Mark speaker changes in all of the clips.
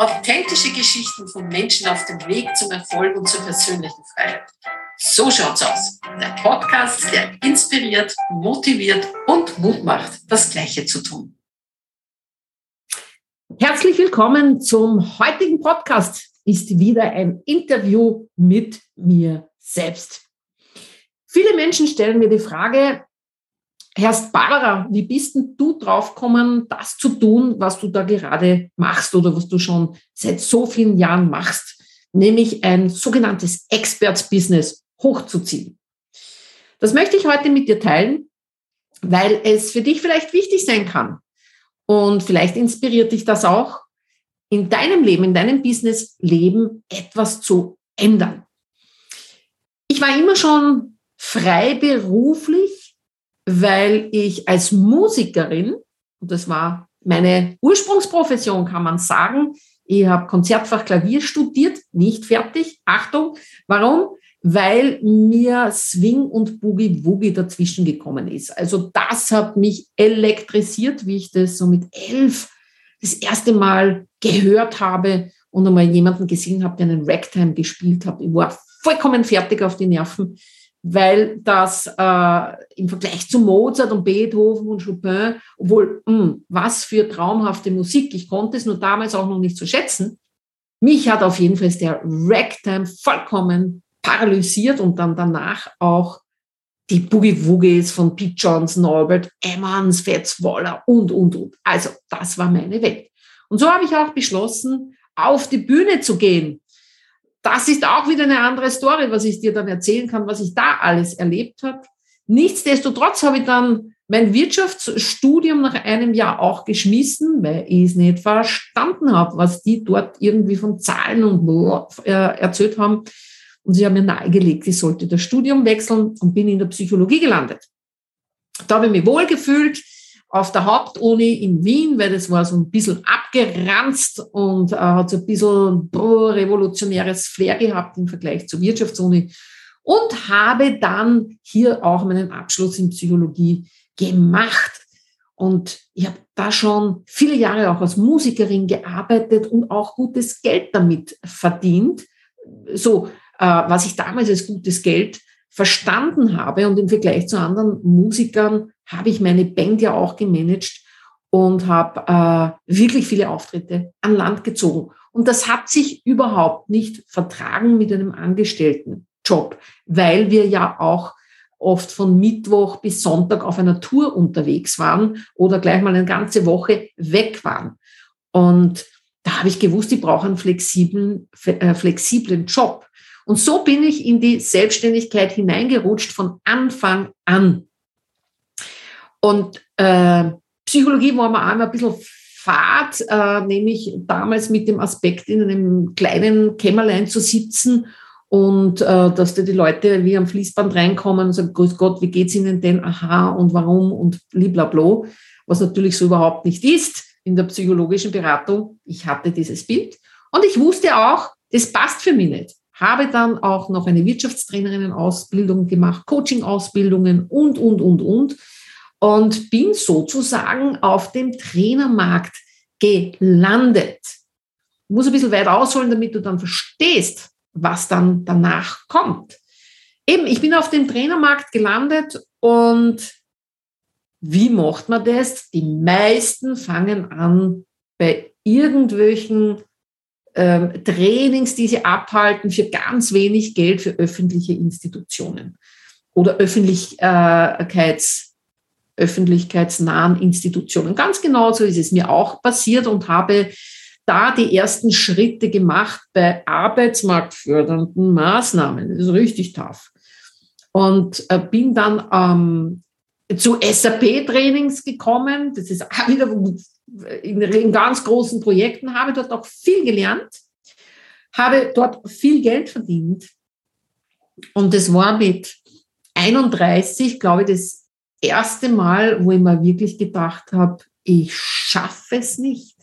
Speaker 1: Authentische Geschichten von Menschen auf dem Weg zum Erfolg und zur persönlichen Freiheit. So schaut's aus. Der Podcast, der inspiriert, motiviert und Mut macht, das Gleiche zu tun.
Speaker 2: Herzlich willkommen zum heutigen Podcast. Ist wieder ein Interview mit mir selbst. Viele Menschen stellen mir die Frage, Herrst Barbara, wie bist denn du draufgekommen, das zu tun, was du da gerade machst oder was du schon seit so vielen Jahren machst, nämlich ein sogenanntes Experts-Business hochzuziehen? Das möchte ich heute mit dir teilen, weil es für dich vielleicht wichtig sein kann. Und vielleicht inspiriert dich das auch, in deinem Leben, in deinem Business-Leben etwas zu ändern. Ich war immer schon freiberuflich weil ich als Musikerin, und das war meine Ursprungsprofession, kann man sagen, ich habe Konzertfach Klavier studiert, nicht fertig. Achtung, warum? Weil mir Swing und Boogie Woogie dazwischen gekommen ist. Also das hat mich elektrisiert, wie ich das so mit elf das erste Mal gehört habe und einmal jemanden gesehen habe, der einen Ragtime gespielt hat. Ich war vollkommen fertig auf die Nerven weil das äh, im Vergleich zu Mozart und Beethoven und Chopin, obwohl, mh, hm, was für traumhafte Musik, ich konnte es nur damals auch noch nicht so schätzen. Mich hat auf jeden Fall der Ragtime vollkommen paralysiert und dann danach auch die Boogie Woogies von Pete Johnson, Albert Emmons, Fats Waller und, und, und. Also das war meine Welt. Und so habe ich auch beschlossen, auf die Bühne zu gehen das ist auch wieder eine andere Story, was ich dir dann erzählen kann, was ich da alles erlebt habe. Nichtsdestotrotz habe ich dann mein Wirtschaftsstudium nach einem Jahr auch geschmissen, weil ich es nicht verstanden habe, was die dort irgendwie von Zahlen und äh, erzählt haben. Und sie haben mir nahegelegt, ich sollte das Studium wechseln und bin in der Psychologie gelandet. Da habe ich mich wohlgefühlt auf der Hauptuni in Wien, weil das war so ein bisschen abgeranzt und äh, hat so ein bisschen boah, revolutionäres Flair gehabt im Vergleich zur Wirtschaftsuni und habe dann hier auch meinen Abschluss in Psychologie gemacht. Und ich habe da schon viele Jahre auch als Musikerin gearbeitet und auch gutes Geld damit verdient. So, äh, was ich damals als gutes Geld verstanden habe und im Vergleich zu anderen Musikern habe ich meine Band ja auch gemanagt und habe äh, wirklich viele Auftritte an Land gezogen. Und das hat sich überhaupt nicht vertragen mit einem Angestelltenjob, weil wir ja auch oft von Mittwoch bis Sonntag auf einer Tour unterwegs waren oder gleich mal eine ganze Woche weg waren. Und da habe ich gewusst, ich brauche einen flexiblen, äh, flexiblen Job. Und so bin ich in die Selbstständigkeit hineingerutscht von Anfang an. Und äh, Psychologie war mir auch immer ein bisschen fad, äh, nämlich damals mit dem Aspekt, in einem kleinen Kämmerlein zu sitzen und äh, dass da die Leute wie am Fließband reinkommen und sagen, Grüß Gott, wie geht's Ihnen denn? Aha, und warum? Und bliblablo, was natürlich so überhaupt nicht ist in der psychologischen Beratung. Ich hatte dieses Bild und ich wusste auch, das passt für mich nicht. Habe dann auch noch eine Wirtschaftstrainerinnen-Ausbildung gemacht, Coaching-Ausbildungen und, und, und, und und bin sozusagen auf dem Trainermarkt gelandet. Ich muss ein bisschen weit ausholen, damit du dann verstehst, was dann danach kommt. Eben, ich bin auf dem Trainermarkt gelandet und wie macht man das? Die meisten fangen an bei irgendwelchen ähm, Trainings, die sie abhalten für ganz wenig Geld für öffentliche Institutionen oder Öffentlichkeits öffentlichkeitsnahen Institutionen. Ganz genau so ist es mir auch passiert und habe da die ersten Schritte gemacht bei arbeitsmarktfördernden Maßnahmen. Das ist richtig tough. Und äh, bin dann ähm, zu SAP-Trainings gekommen. Das ist auch wieder in, in ganz großen Projekten, habe dort auch viel gelernt, habe dort viel Geld verdient. Und das war mit 31, glaube ich, das erste Mal, wo ich mir wirklich gedacht habe, ich schaffe es nicht,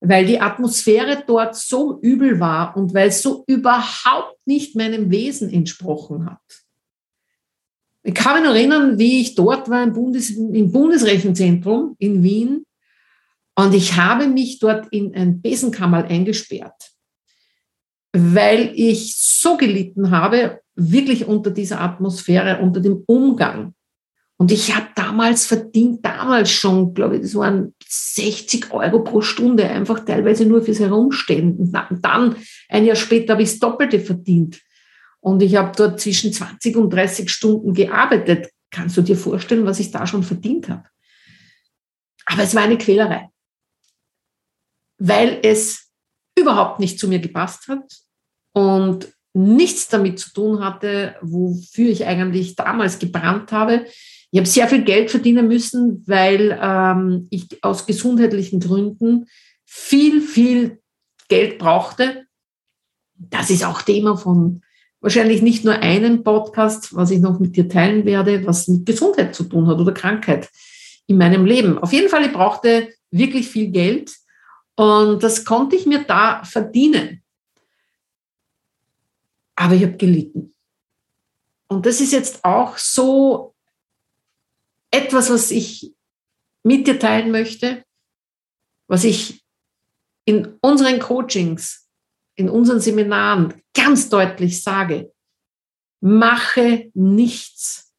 Speaker 2: weil die Atmosphäre dort so übel war und weil es so überhaupt nicht meinem Wesen entsprochen hat. Ich kann mich noch erinnern, wie ich dort war im, Bundes, im Bundesrechenzentrum in Wien Und ich habe mich dort in ein Besenkammer eingesperrt, weil ich so gelitten habe, wirklich unter dieser Atmosphäre, unter dem Umgang. Und ich habe damals verdient, damals schon, glaube ich, das waren 60 Euro pro Stunde, einfach teilweise nur fürs Herumstehen. Und dann, ein Jahr später, habe ich das Doppelte verdient. Und ich habe dort zwischen 20 und 30 Stunden gearbeitet. Kannst du dir vorstellen, was ich da schon verdient habe? Aber es war eine Quälerei, weil es überhaupt nicht zu mir gepasst hat und nichts damit zu tun hatte, wofür ich eigentlich damals gebrannt habe. Ich habe sehr viel Geld verdienen müssen, weil ähm, ich aus gesundheitlichen Gründen viel, viel Geld brauchte. Das ist auch Thema von wahrscheinlich nicht nur einem Podcast, was ich noch mit dir teilen werde, was mit Gesundheit zu tun hat oder Krankheit in meinem Leben. Auf jeden Fall, ich brauchte wirklich viel Geld und das konnte ich mir da verdienen. Aber ich habe gelitten. Und das ist jetzt auch so etwas, was ich mit dir teilen möchte, was ich in unseren Coachings, in unseren Seminaren ganz deutlich sage. Mache nichts,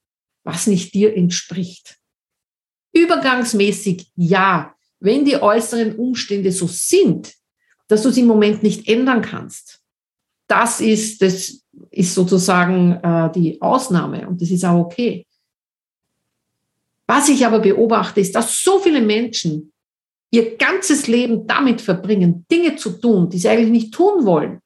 Speaker 2: was nicht dir entspricht. Übergangsmäßig ja, wenn die äußeren Umstände so sind, dass du sie im Moment nicht ändern kannst. Das ist, das ist sozusagen äh, die Ausnahme und das ist auch okay. Was ich aber beobachte, ist, dass so viele Menschen ihr ganzes Leben damit verbringen, Dinge zu tun, die sie eigentlich nicht tun wollen.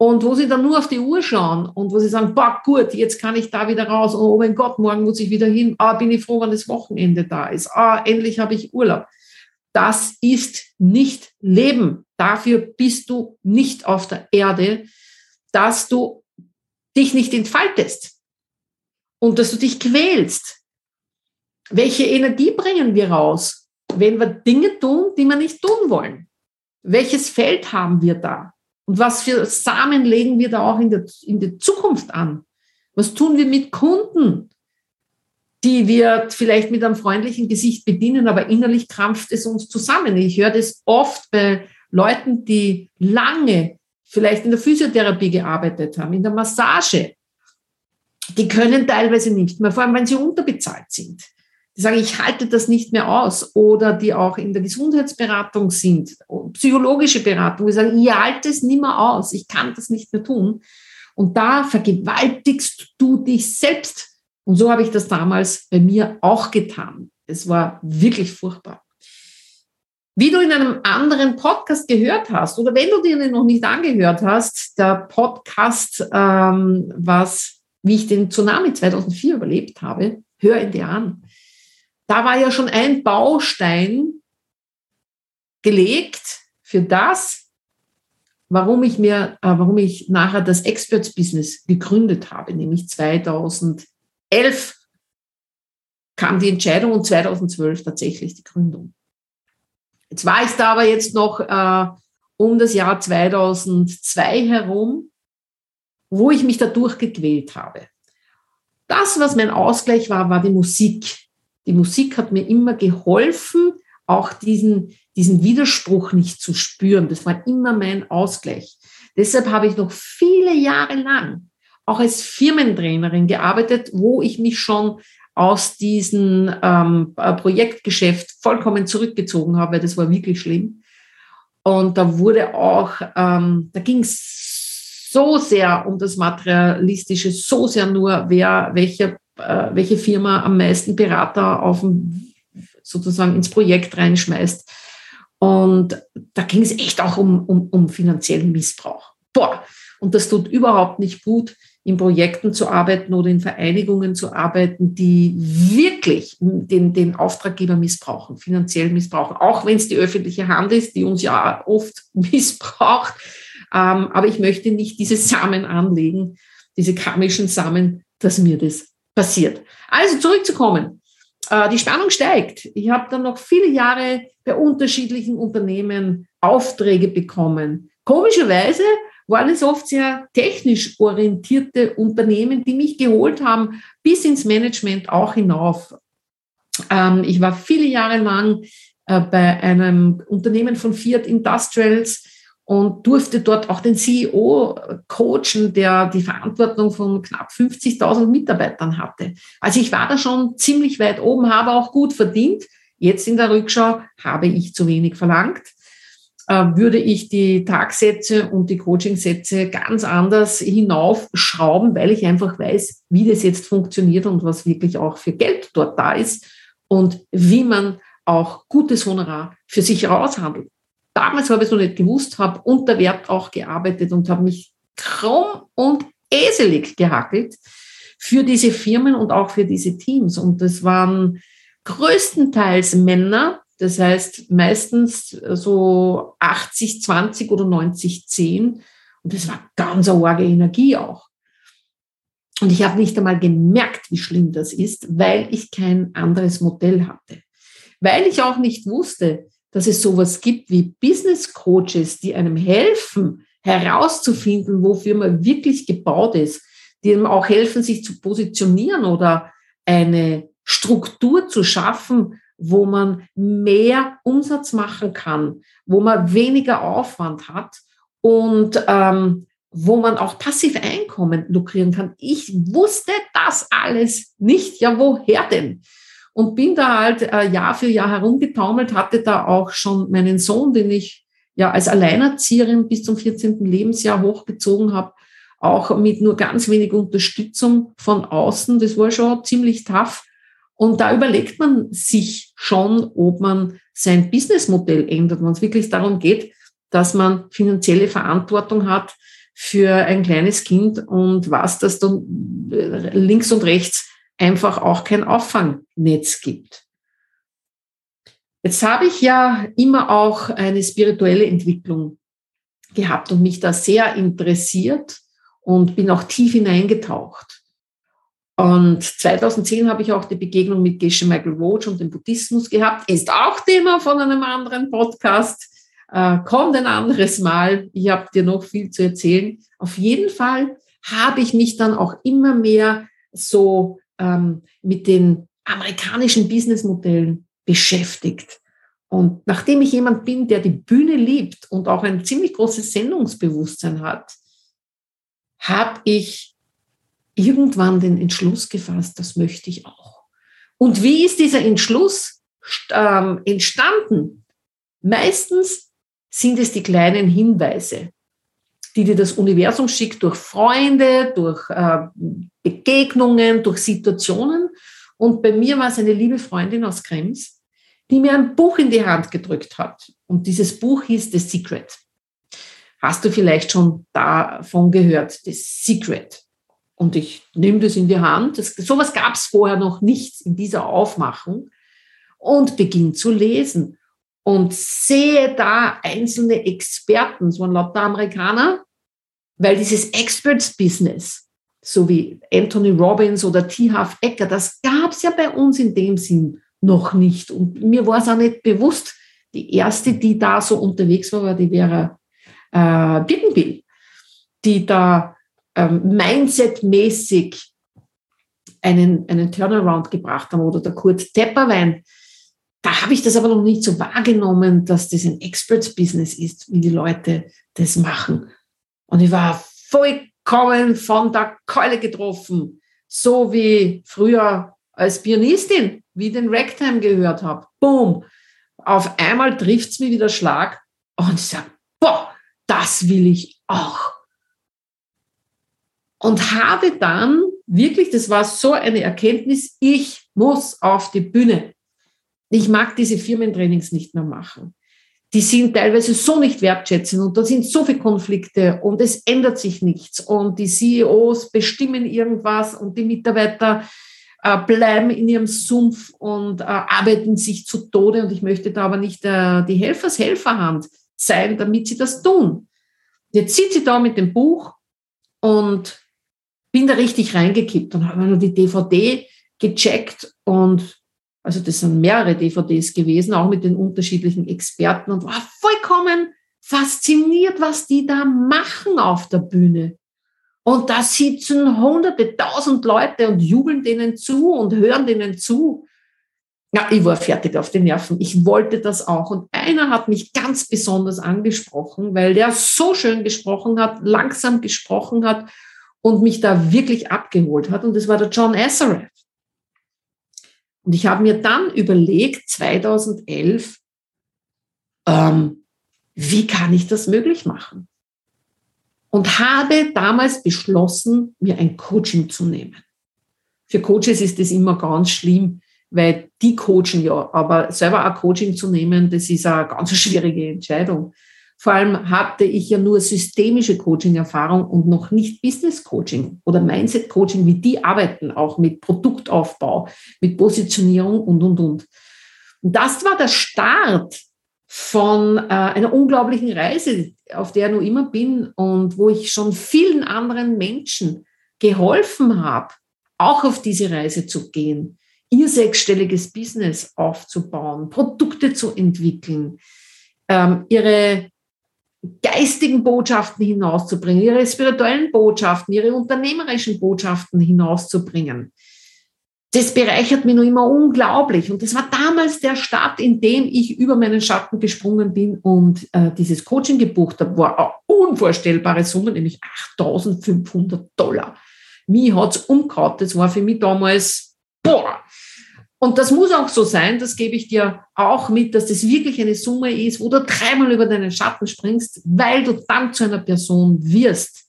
Speaker 2: Und wo sie dann nur auf die Uhr schauen und wo sie sagen, boah, gut, jetzt kann ich da wieder raus. Oh mein Gott, morgen muss ich wieder hin. Ah, bin ich froh, wenn das Wochenende da ist. Ah, endlich habe ich Urlaub. Das ist nicht Leben. Dafür bist du nicht auf der Erde, dass du dich nicht entfaltest und dass du dich quälst welche Energie bringen wir raus, wenn wir Dinge tun, die wir nicht tun wollen? Welches Feld haben wir da? Und was für Samen legen wir da auch in der, in der Zukunft an? Was tun wir mit Kunden, die wir vielleicht mit einem freundlichen Gesicht bedienen, aber innerlich krampft es uns zusammen? Ich höre das oft bei Leuten, die lange vielleicht in der Physiotherapie gearbeitet haben, in der Massage. Die können teilweise nicht mehr, vor allem wenn sie unterbezahlt sind die sagen, ich halte das nicht mehr aus oder die auch in der Gesundheitsberatung sind, psychologische Beratung, die sagen, ich halte es nicht mehr aus, ich kann das nicht mehr tun. Und da vergewaltigst du dich selbst. Und so habe ich das damals bei mir auch getan. Es war wirklich furchtbar. Wie du in einem anderen Podcast gehört hast, oder wenn du den noch nicht angehört hast, der Podcast, ähm, was, wie ich den Tsunami 2004 überlebt habe, hör ihn dir an da war ja schon ein Baustein gelegt für das, warum ich mir, äh, warum ich nachher das Experts Business gegründet habe, nämlich 2011 kam die Entscheidung und 2012 tatsächlich die Gründung. Jetzt war ich da aber jetzt noch äh, um das Jahr 2002 herum, wo ich mich dadurch gequält habe. Das, was mein Ausgleich war, war die Musik. Die Musik hat mir immer geholfen, auch diesen, diesen Widerspruch nicht zu spüren. Das war immer mein Ausgleich. Deshalb habe ich noch viele Jahre lang auch als Firmentrainerin gearbeitet, wo ich mich schon aus diesem ähm, Projektgeschäft vollkommen zurückgezogen habe, weil das war wirklich schlimm. Und da wurde auch, ähm, da ging es so sehr um das Materialistische, so sehr nur, wer, welcher äh, welche Firma am meisten Berater auf sozusagen ins Projekt reinschmeißt. Und da ging es echt auch um, um, um finanziellen Missbrauch. Boah, und das tut überhaupt nicht gut, in Projekten zu arbeiten oder in Vereinigungen zu arbeiten, die wirklich den, den Auftraggeber missbrauchen, finanziell missbrauchen, auch wenn es die öffentliche Hand ist, die uns ja oft missbraucht. Ähm, aber ich möchte nicht diese Samen anlegen, diese karmischen Samen, dass mir das passiert. Also zurückzukommen. Äh, die Spannung steigt. Ich habe dann noch viele Jahre bei unterschiedlichen Unternehmen Aufträge bekommen. Komischerweise waren es oft sehr technisch orientierte Unternehmen, die mich geholt haben, bis ins Management auch hinauf. Ähm, ich war viele Jahre lang äh, bei einem Unternehmen von Fiat Industrials und durfte dort auch den CEO coachen, der die Verantwortung von knapp 50.000 Mitarbeitern hatte. Also ich war da schon ziemlich weit oben, habe auch gut verdient. Jetzt in der Rückschau habe ich zu wenig verlangt. Äh, würde ich die Tagsätze und die Coachingsätze ganz anders hinaufschrauben, weil ich einfach weiß, wie das jetzt funktioniert und was wirklich auch für Geld dort da ist und wie man auch gutes Honorar für sich raushandelt damals habe ich es noch nicht gewusst, habe unter Wert auch gearbeitet und habe mich krumm und eselig gehackelt für diese Firmen und auch für diese Teams. Und das waren größtenteils Männer, das heißt meistens so 80, 20 oder 90, 10. Und das war ganz eine arge Energie auch. Und ich habe nicht einmal gemerkt, wie schlimm das ist, weil ich kein anderes Modell hatte. Weil ich auch nicht wusste, dass es sowas gibt wie Business Coaches, die einem helfen, herauszufinden, wofür man wirklich gebaut ist, die einem auch helfen, sich zu positionieren oder eine Struktur zu schaffen, wo man mehr Umsatz machen kann, wo man weniger Aufwand hat und ähm, wo man auch passiv Einkommen lukrieren kann. Ich wusste das alles nicht. Ja, woher denn? Und bin da halt äh, Jahr für Jahr herumgetaumelt, hatte da auch schon meinen Sohn, den ich ja als Alleinerzieherin bis zum 14. Lebensjahr hochgezogen habe, auch mit nur ganz wenig Unterstützung von außen. Das war schon ziemlich tough. Und da überlegt man sich schon, ob man sein Businessmodell ändert, wenn es wirklich darum geht, dass man finanzielle Verantwortung hat für ein kleines Kind und was das dann äh, links und rechts einfach auch kein Auffangnetz gibt. Jetzt habe ich ja immer auch eine spirituelle Entwicklung gehabt und mich da sehr interessiert und bin auch tief hineingetaucht. Und 2010 habe ich auch die Begegnung mit Geshe Michael Roach und dem Buddhismus gehabt. Ist auch Thema von einem anderen Podcast. Äh, kommt ein anderes Mal. Ich habe dir noch viel zu erzählen. Auf jeden Fall habe ich mich dann auch immer mehr so ähm, mit den amerikanischen Businessmodellen beschäftigt. Und nachdem ich jemand bin, der die Bühne liebt und auch ein ziemlich großes Sendungsbewusstsein hat, habe ich irgendwann den Entschluss gefasst, das möchte ich auch. Und wie ist dieser Entschluss ähm, entstanden? Meistens sind es die kleinen Hinweise, die dir das Universum schickt durch Freunde, durch äh, Begegnungen, durch Situationen. Und bei mir war es eine liebe Freundin aus Krems, die mir ein Buch in die Hand gedrückt hat. Und dieses Buch hieß The Secret. Hast du vielleicht schon davon gehört, The Secret? Und ich nehme das in die Hand. Das, sowas gab es vorher noch nicht in dieser Aufmachung. Und beginne zu lesen. Und sehe da einzelne Experten, so ein lauter Amerikaner, weil dieses Experts-Business, so wie Anthony Robbins oder T. Half Ecker, das gab es ja bei uns in dem Sinn noch nicht. Und mir war es auch nicht bewusst. Die erste, die da so unterwegs war, war die Vera äh, Birkenbill, die da ähm, Mindset-mäßig einen, einen Turnaround gebracht haben oder der Kurt Tepperwein. Da habe ich das aber noch nicht so wahrgenommen, dass das ein Experts-Business ist, wie die Leute das machen. Und ich war vollkommen von der Keule getroffen. So wie früher als Pianistin, wie ich den Ragtime gehört habe. Boom. Auf einmal trifft es mich wieder Schlag und ich sage, boah, das will ich auch. Und habe dann wirklich, das war so eine Erkenntnis, ich muss auf die Bühne. Ich mag diese Firmentrainings nicht mehr machen die sind teilweise so nicht wertschätzend und da sind so viele Konflikte und es ändert sich nichts und die CEOs bestimmen irgendwas und die Mitarbeiter äh, bleiben in ihrem Sumpf und äh, arbeiten sich zu Tode und ich möchte da aber nicht äh, die Helfershelferhand sein, damit sie das tun. Jetzt sitzt sie da mit dem Buch und bin da richtig reingekippt und habe nur die DVD gecheckt und also das sind mehrere DVDs gewesen, auch mit den unterschiedlichen Experten und war vollkommen fasziniert, was die da machen auf der Bühne. Und da sitzen hunderte, tausend Leute und jubeln denen zu und hören denen zu. ja, ich war fertig auf den Nerven. Ich wollte das auch. Und einer hat mich ganz besonders angesprochen, weil der so schön gesprochen hat, langsam gesprochen hat und mich da wirklich abgeholt hat. Und das war der John Assaraf. Und ich habe mir dann überlegt, 2011, ähm, wie kann ich das möglich machen? Und habe damals beschlossen, mir ein Coaching zu nehmen. Für Coaches ist das immer ganz schlimm, weil die coachen ja, aber selber ein Coaching zu nehmen, das ist eine ganz schwierige Entscheidung. Vor allem hatte ich ja nur systemische Coaching-Erfahrung und noch nicht Business-Coaching oder Mindset-Coaching, wie die arbeiten, auch mit Produktaufbau, mit Positionierung und, und, und. Und das war der Start von äh, einer unglaublichen Reise, auf der ich noch immer bin und wo ich schon vielen anderen Menschen geholfen habe, auch auf diese Reise zu gehen, ihr sechsstelliges Business aufzubauen, Produkte zu entwickeln, ähm, ihre geistigen Botschaften hinauszubringen, ihre spirituellen Botschaften, ihre unternehmerischen Botschaften hinauszubringen. Das bereichert mich noch immer unglaublich. Und das war damals der Start, in dem ich über meinen Schatten gesprungen bin und äh, dieses Coaching gebucht habe, war eine unvorstellbare Summe, nämlich 8500 Dollar. Mich hat's umgehauen. Das war für mich damals, boah, und das muss auch so sein, das gebe ich dir auch mit, dass das wirklich eine Summe ist, wo du dreimal über deinen Schatten springst, weil du dann zu einer Person wirst,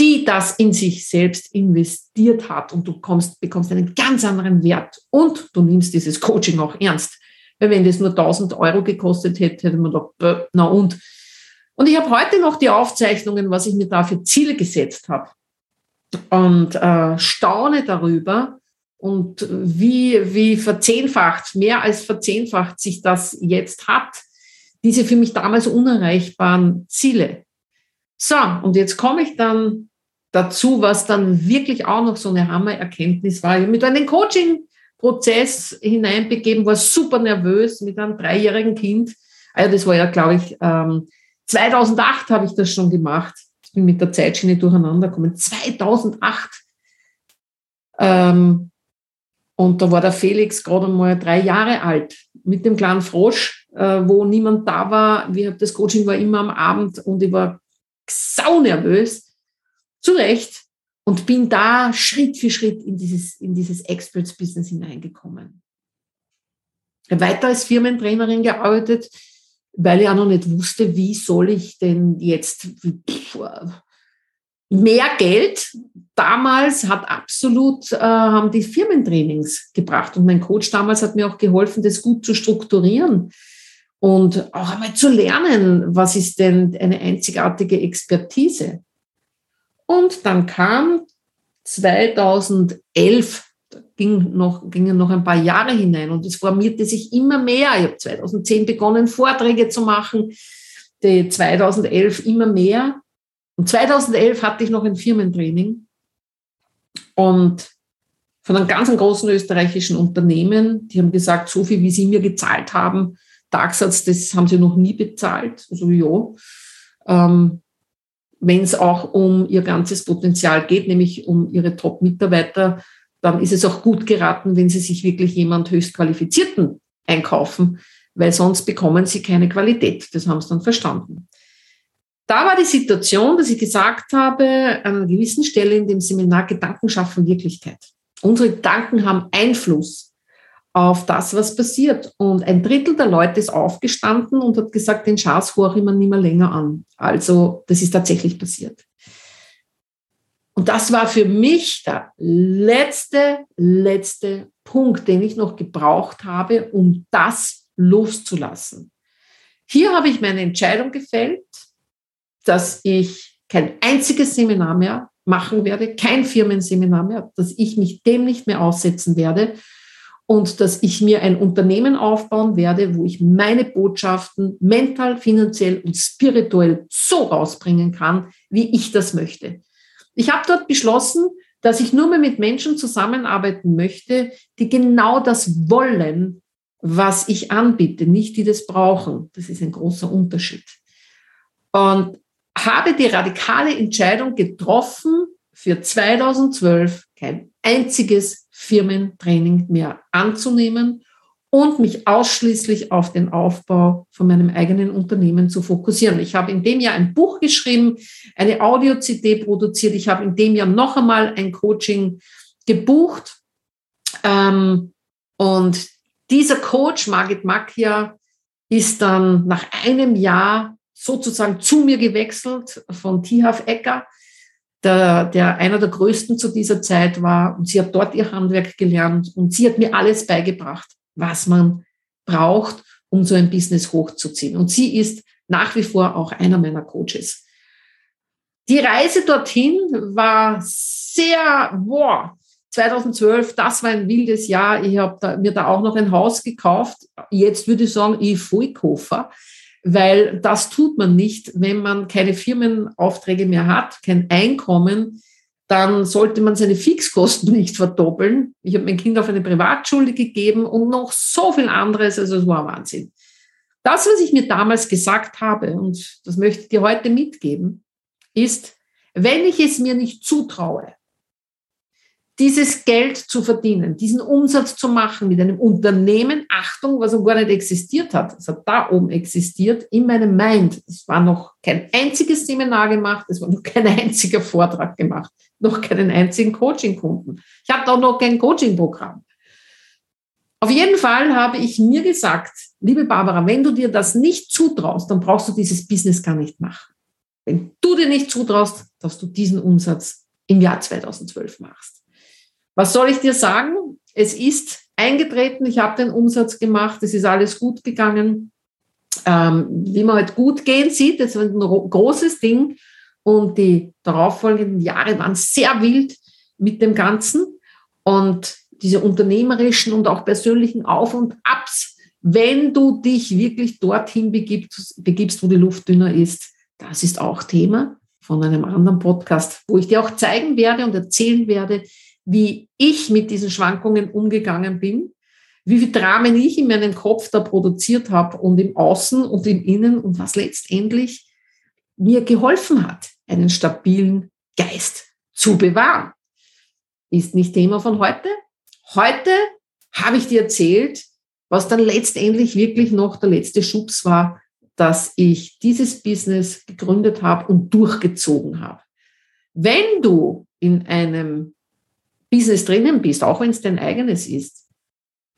Speaker 2: die das in sich selbst investiert hat und du kommst, bekommst einen ganz anderen Wert und du nimmst dieses Coaching auch ernst. Weil wenn das nur 1000 Euro gekostet hätte, hätte man gedacht, na und. Und ich habe heute noch die Aufzeichnungen, was ich mir da für Ziele gesetzt habe. Und äh, staune darüber, und wie, wie verzehnfacht, mehr als verzehnfacht sich das jetzt hat, diese für mich damals unerreichbaren Ziele. So, und jetzt komme ich dann dazu, was dann wirklich auch noch so eine Hammererkenntnis war. Ich habe mit einem Coaching-Prozess hineinbegeben, war super nervös mit einem dreijährigen Kind. Also das war ja, glaube ich, ähm, 2008 habe ich das schon gemacht. Ich bin mit der Zeitschiene durcheinander gekommen. 2008 ähm, und da war der Felix gerade mal drei Jahre alt mit dem kleinen Frosch, äh, wo niemand da war. Wir, das Coaching war immer am Abend und ich war sau nervös, zu Recht, und bin da Schritt für Schritt in dieses, in dieses Experts-Business hineingekommen. Ich habe weiter als Firmentrainerin gearbeitet, weil ich auch noch nicht wusste, wie soll ich denn jetzt, mehr Geld damals hat absolut, äh, haben die Firmentrainings gebracht. Und mein Coach damals hat mir auch geholfen, das gut zu strukturieren und auch einmal zu lernen, was ist denn eine einzigartige Expertise. Und dann kam 2011, da ging noch, gingen noch ein paar Jahre hinein und es formierte sich immer mehr. Ich habe 2010 begonnen, Vorträge zu machen, die 2011 immer mehr. Und 2011 hatte ich noch ein Firmentraining und von einem ganz großen österreichischen Unternehmen, die haben gesagt, so viel wie sie mir gezahlt haben, Tagsatz, das haben sie noch nie bezahlt. Also ja, ähm, wenn es auch um ihr ganzes Potenzial geht, nämlich um ihre Top-Mitarbeiter, dann ist es auch gut geraten, wenn sie sich wirklich jemand höchst qualifizierten einkaufen, weil sonst bekommen sie keine Qualität. Das haben sie dann verstanden. Da war die Situation, dass ich gesagt habe, an einer gewissen Stelle in dem Seminar, Gedanken schaffen Wirklichkeit. Unsere Gedanken haben Einfluss auf das, was passiert. Und ein Drittel der Leute ist aufgestanden und hat gesagt, den Schatz horche ich mir nicht mehr länger an. Also das ist tatsächlich passiert. Und das war für mich der letzte, letzte Punkt, den ich noch gebraucht habe, um das loszulassen. Hier habe ich meine Entscheidung gefällt dass ich kein einziges Seminar mehr machen werde, kein Firmenseminar mehr, dass ich mich dem nicht mehr aussetzen werde und dass ich mir ein Unternehmen aufbauen werde, wo ich meine Botschaften mental, finanziell und spirituell so rausbringen kann, wie ich das möchte. Ich habe dort beschlossen, dass ich nur mehr mit Menschen zusammenarbeiten möchte, die genau das wollen, was ich anbiete, nicht die das brauchen. Das ist ein großer Unterschied. Und habe die radikale Entscheidung getroffen, für 2012 kein einziges Firmentraining mehr anzunehmen und mich ausschließlich auf den Aufbau von meinem eigenen Unternehmen zu fokussieren. Ich habe in dem Jahr ein Buch geschrieben, eine Audio-CD produziert. Ich habe in dem Jahr noch einmal ein Coaching gebucht. Ähm, und dieser Coach, Margit Macchia, ist dann nach einem Jahr sozusagen zu mir gewechselt von Tihaf Ecker, der, der einer der größten zu dieser Zeit war. Und sie hat dort ihr Handwerk gelernt und sie hat mir alles beigebracht was man braucht, um so ein Business hochzuziehen. Und sie ist nach wie vor auch einer meiner Coaches. Die Reise dorthin war sehr, boah, 2012, das war ein wildes Jahr. Ich habe mir da auch noch ein Haus gekauft. Jetzt würde ich sagen, ich Vollkoffer, weil das tut man nicht, wenn man keine Firmenaufträge mehr hat, kein Einkommen dann sollte man seine Fixkosten nicht verdoppeln. Ich habe mein Kind auf eine Privatschule gegeben und noch so viel anderes. Also es war Wahnsinn. Das, was ich mir damals gesagt habe, und das möchte ich dir heute mitgeben, ist, wenn ich es mir nicht zutraue, dieses Geld zu verdienen, diesen Umsatz zu machen mit einem Unternehmen, Achtung, was noch gar nicht existiert hat, es hat da oben existiert, in meinem Mind. Es war noch kein einziges Seminar gemacht, es war noch kein einziger Vortrag gemacht, noch keinen einzigen Coaching-Kunden. Ich hatte auch noch kein Coaching-Programm. Auf jeden Fall habe ich mir gesagt, liebe Barbara, wenn du dir das nicht zutraust, dann brauchst du dieses Business gar nicht machen. Wenn du dir nicht zutraust, dass du diesen Umsatz im Jahr 2012 machst. Was soll ich dir sagen? Es ist eingetreten, ich habe den Umsatz gemacht, es ist alles gut gegangen. Ähm, wie man halt gut gehen sieht, das war ein großes Ding. Und die darauffolgenden Jahre waren sehr wild mit dem Ganzen. Und diese unternehmerischen und auch persönlichen Auf und Abs, wenn du dich wirklich dorthin begibst, begibst, wo die Luft dünner ist, das ist auch Thema von einem anderen Podcast, wo ich dir auch zeigen werde und erzählen werde, wie ich mit diesen Schwankungen umgegangen bin, wie viel Dramen ich in meinem Kopf da produziert habe und im Außen und im Innen und was letztendlich mir geholfen hat, einen stabilen Geist zu bewahren. Ist nicht Thema von heute. Heute habe ich dir erzählt, was dann letztendlich wirklich noch der letzte Schubs war, dass ich dieses Business gegründet habe und durchgezogen habe. Wenn du in einem Business drinnen bist, auch wenn es dein eigenes ist,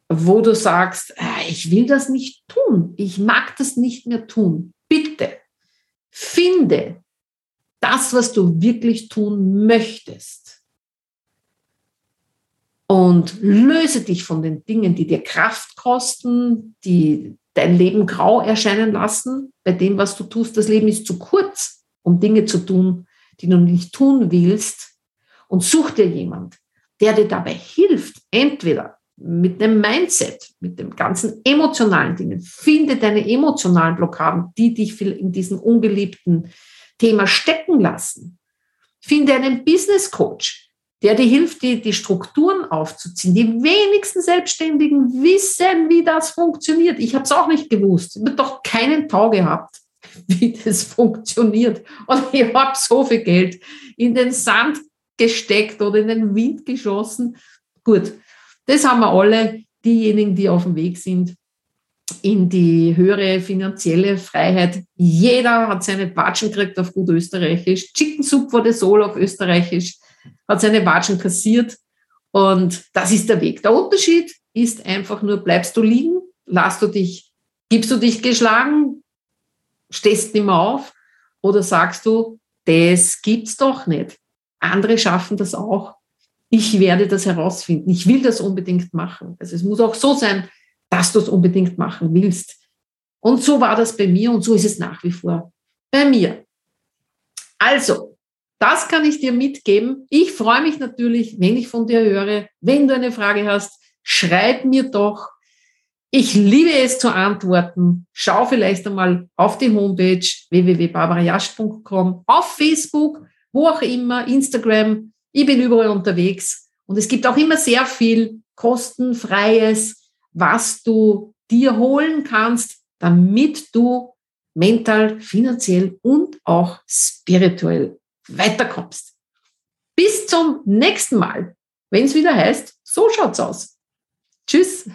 Speaker 2: wo du sagst, ah, ich will das nicht tun, ich mag das nicht mehr tun, bitte finde das, was du wirklich tun möchtest und löse dich von den Dingen, die dir Kraft kosten, die dein Leben grau erscheinen lassen, bei dem, was du tust. Das Leben ist zu kurz, um Dinge zu tun, die du nicht tun willst. Und such dir jemand, der dir dabei hilft, entweder mit dem Mindset, mit dem ganzen emotionalen Dingen, finde deine emotionalen Blockaden, die dich in diesem ungeliebten Thema stecken lassen. Finde einen Business Coach, der dir hilft, die, die Strukturen aufzuziehen. Die wenigsten Selbstständigen wissen, wie das funktioniert. Ich habe es auch nicht gewusst. Ich habe doch keinen Tau gehabt, wie das funktioniert. Und ich habe so viel Geld in den Sand gesteckt oder in den Wind geschossen. Gut, das haben wir alle, diejenigen, die auf dem Weg sind in die höhere finanzielle Freiheit. Jeder hat seine Watschen gekriegt auf gut Österreichisch. Chicken Soup the Soul auf Österreichisch hat seine Watschen kassiert. Und das ist der Weg. Der Unterschied ist einfach nur, bleibst du liegen, lass du dich, gibst du dich geschlagen, stehst nicht mehr auf oder sagst du, das gibt's doch nicht. Andere schaffen das auch. Ich werde das herausfinden. Ich will das unbedingt machen. Also es muss auch so sein, dass du es unbedingt machen willst. Und so war das bei mir und so ist es nach wie vor bei mir. Also, das kann ich dir mitgeben. Ich freue mich natürlich, wenn ich von dir höre. Wenn du eine Frage hast, schreib mir doch. Ich liebe es zu antworten. Schau vielleicht einmal auf die Homepage www.barbarajasch.com, auf Facebook wo auch immer, Instagram, ich bin überall unterwegs. Und es gibt auch immer sehr viel kostenfreies, was du dir holen kannst, damit du mental, finanziell und auch spirituell weiterkommst. Bis zum nächsten Mal. wenn es wieder heißt, so schaut's aus. Tschüss.